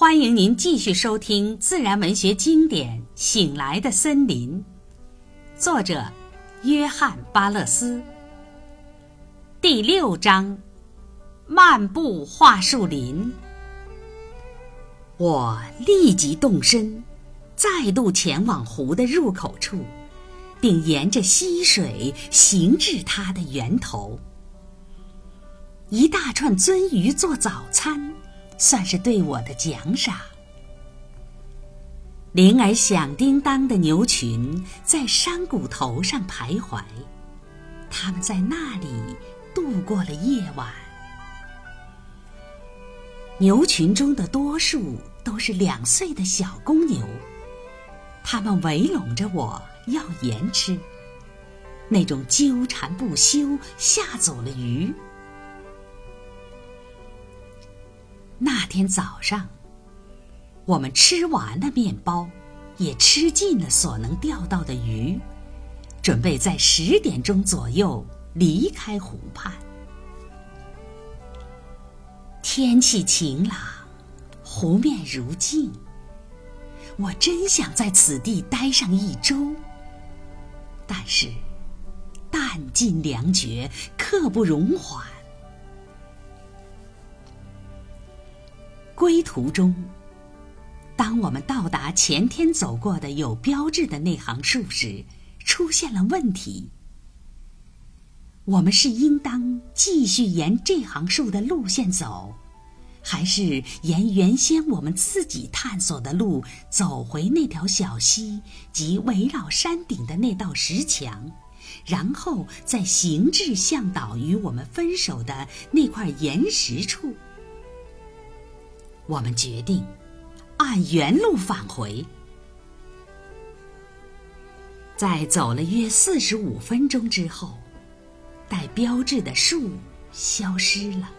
欢迎您继续收听自然文学经典《醒来的森林》，作者约翰·巴勒斯。第六章：漫步桦树林。我立即动身，再度前往湖的入口处，并沿着溪水行至它的源头。一大串鳟鱼做早餐。算是对我的奖赏。铃儿响叮当的牛群在山谷头上徘徊，它们在那里度过了夜晚。牛群中的多数都是两岁的小公牛，它们围拢着我要盐吃。那种纠缠不休吓走了鱼。天早上，我们吃完了面包，也吃尽了所能钓到的鱼，准备在十点钟左右离开湖畔。天气晴朗，湖面如镜。我真想在此地待上一周，但是弹尽粮绝，刻不容缓。归途中，当我们到达前天走过的有标志的那行树时，出现了问题。我们是应当继续沿这行树的路线走，还是沿原先我们自己探索的路走回那条小溪及围绕山顶的那道石墙，然后再行至向导与我们分手的那块岩石处？我们决定按原路返回。在走了约四十五分钟之后，带标志的树消失了。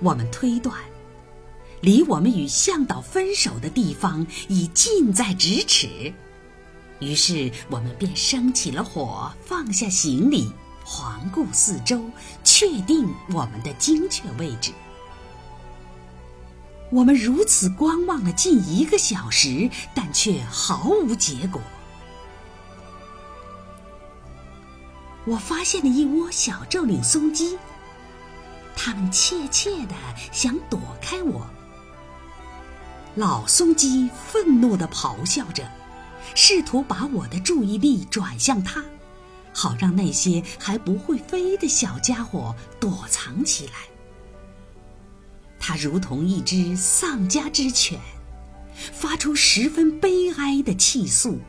我们推断，离我们与向导分手的地方已近在咫尺。于是，我们便生起了火，放下行李，环顾四周，确定我们的精确位置。我们如此观望了近一个小时，但却毫无结果。我发现了一窝小皱领松鸡，它们怯怯的想躲开我。老松鸡愤怒的咆哮着，试图把我的注意力转向它，好让那些还不会飞的小家伙躲藏起来。它如同一只丧家之犬，发出十分悲哀的气诉，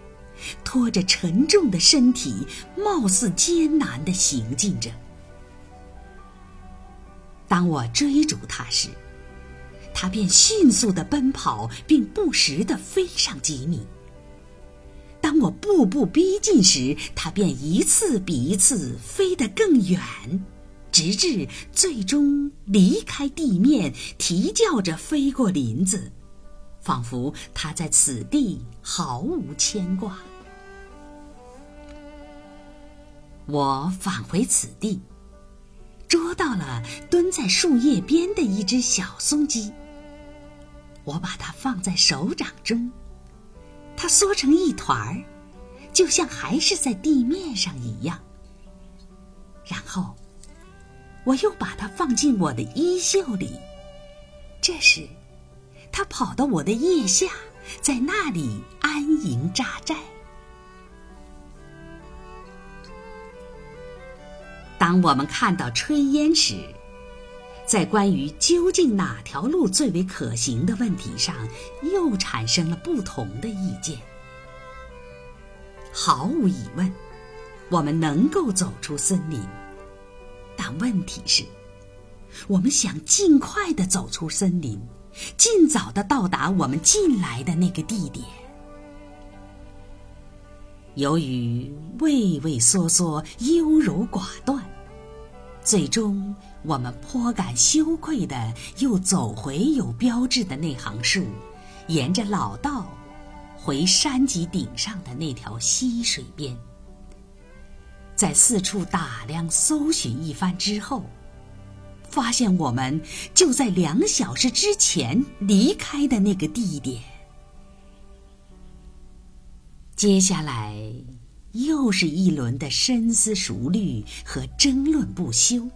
拖着沉重的身体，貌似艰难地行进着。当我追逐它时，它便迅速地奔跑，并不时地飞上几米。当我步步逼近时，它便一次比一次飞得更远。直至最终离开地面，啼叫着飞过林子，仿佛他在此地毫无牵挂。我返回此地，捉到了蹲在树叶边的一只小松鸡。我把它放在手掌中，它缩成一团儿，就像还是在地面上一样。然后。我又把它放进我的衣袖里。这时，它跑到我的腋下，在那里安营扎寨。当我们看到炊烟时，在关于究竟哪条路最为可行的问题上，又产生了不同的意见。毫无疑问，我们能够走出森林。但问题是，我们想尽快的走出森林，尽早的到达我们进来的那个地点。由于畏畏缩缩、优柔寡断，最终我们颇感羞愧的又走回有标志的那行树，沿着老道回山脊顶上的那条溪水边。在四处打量、搜寻一番之后，发现我们就在两小时之前离开的那个地点。接下来又是一轮的深思熟虑和争论不休。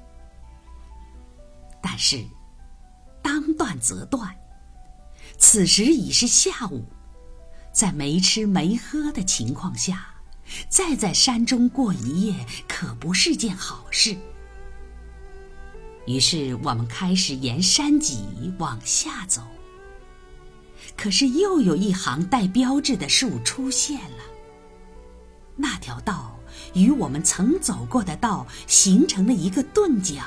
但是，当断则断。此时已是下午，在没吃没喝的情况下，再在山中过一夜，可不是件好事。于是我们开始沿山脊往下走。可是又有一行带标志的树出现了。那条道与我们曾走过的道形成了一个钝角。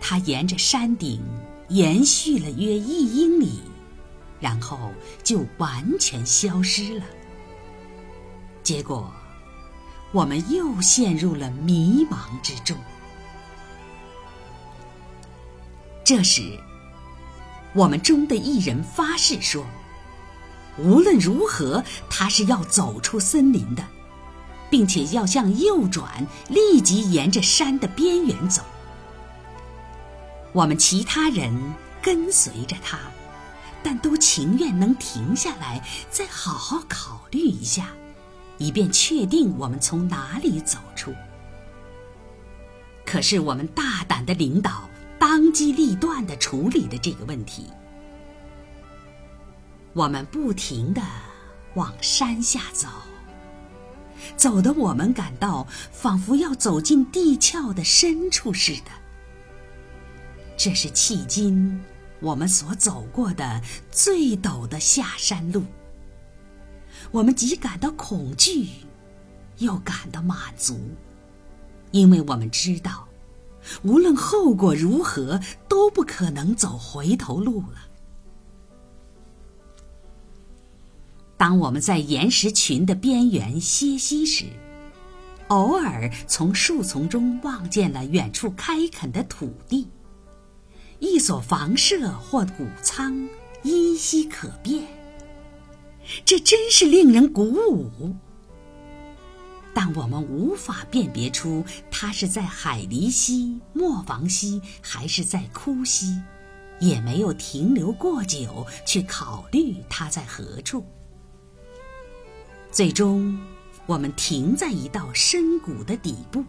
它沿着山顶延续了约一英里，然后就完全消失了。结果，我们又陷入了迷茫之中。这时，我们中的一人发誓说：“无论如何，他是要走出森林的，并且要向右转，立即沿着山的边缘走。”我们其他人跟随着他，但都情愿能停下来，再好好考虑一下，以便确定我们从哪里走出。可是我们大胆的领导。当机立断的处理的这个问题，我们不停的往山下走，走的我们感到仿佛要走进地壳的深处似的。这是迄今我们所走过的最陡的下山路。我们既感到恐惧，又感到满足，因为我们知道。无论后果如何，都不可能走回头路了。当我们在岩石群的边缘歇息时，偶尔从树丛中望见了远处开垦的土地，一所房舍或谷仓依稀可辨。这真是令人鼓舞。但我们无法辨别出它是在海狸溪、磨坊溪还是在枯溪，也没有停留过久去考虑它在何处。最终，我们停在一道深谷的底部，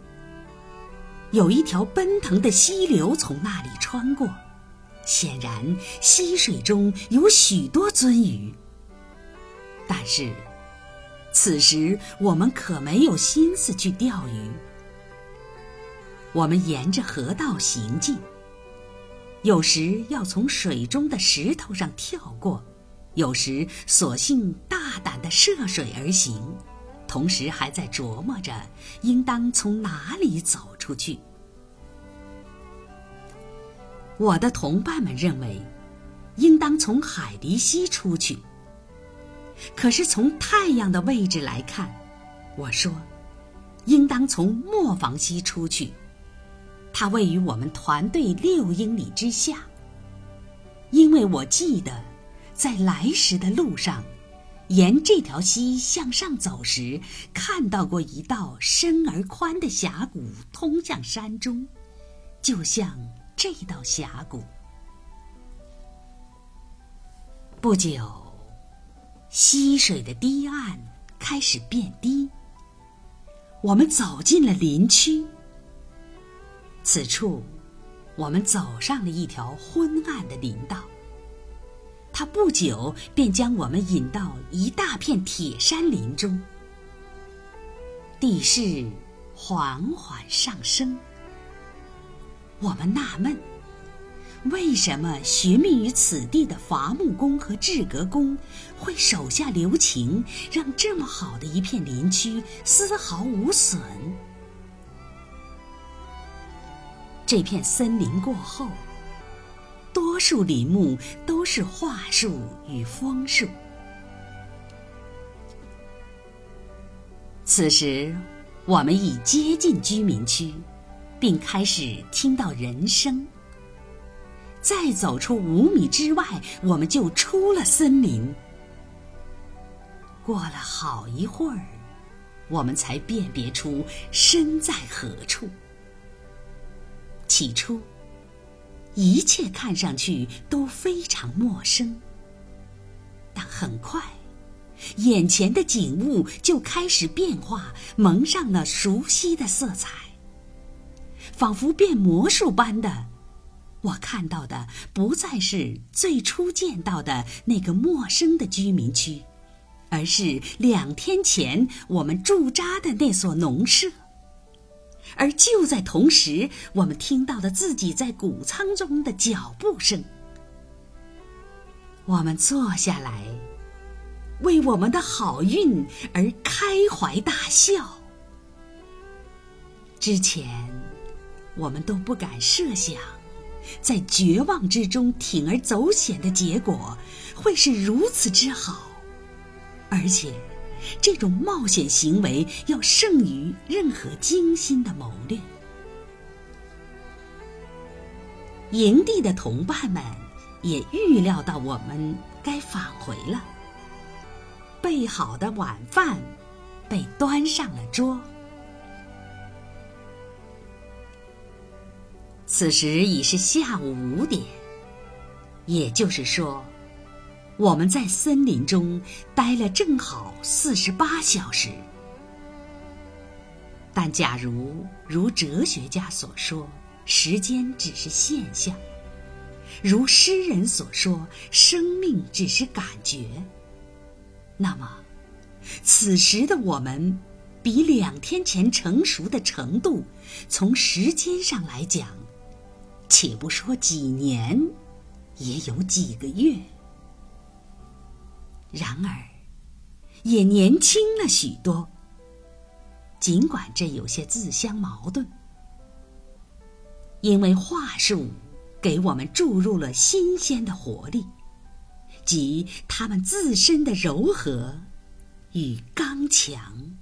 有一条奔腾的溪流从那里穿过，显然溪水中有许多鳟鱼，但是。此时我们可没有心思去钓鱼。我们沿着河道行进，有时要从水中的石头上跳过，有时索性大胆的涉水而行，同时还在琢磨着应当从哪里走出去。我的同伴们认为，应当从海狸溪出去。可是从太阳的位置来看，我说，应当从磨坊溪出去，它位于我们团队六英里之下。因为我记得，在来时的路上，沿这条溪向上走时，看到过一道深而宽的峡谷通向山中，就像这道峡谷。不久。溪水的堤岸开始变低，我们走进了林区。此处，我们走上了一条昏暗的林道。它不久便将我们引到一大片铁山林中。地势缓缓上升，我们纳闷。为什么寻觅于此地的伐木工和制革工会手下留情，让这么好的一片林区丝毫无损？这片森林过后，多数林木都是桦树与枫树。此时，我们已接近居民区，并开始听到人声。再走出五米之外，我们就出了森林。过了好一会儿，我们才辨别出身在何处。起初，一切看上去都非常陌生。但很快，眼前的景物就开始变化，蒙上了熟悉的色彩，仿佛变魔术般的。我看到的不再是最初见到的那个陌生的居民区，而是两天前我们驻扎的那所农舍。而就在同时，我们听到了自己在谷仓中的脚步声。我们坐下来，为我们的好运而开怀大笑。之前，我们都不敢设想。在绝望之中铤而走险的结果会是如此之好，而且这种冒险行为要胜于任何精心的谋略。营地的同伴们也预料到我们该返回了，备好的晚饭被端上了桌。此时已是下午五点，也就是说，我们在森林中待了正好四十八小时。但假如如哲学家所说，时间只是现象；如诗人所说，生命只是感觉，那么，此时的我们，比两天前成熟的程度，从时间上来讲。且不说几年，也有几个月。然而，也年轻了许多。尽管这有些自相矛盾，因为话术给我们注入了新鲜的活力，即他们自身的柔和与刚强。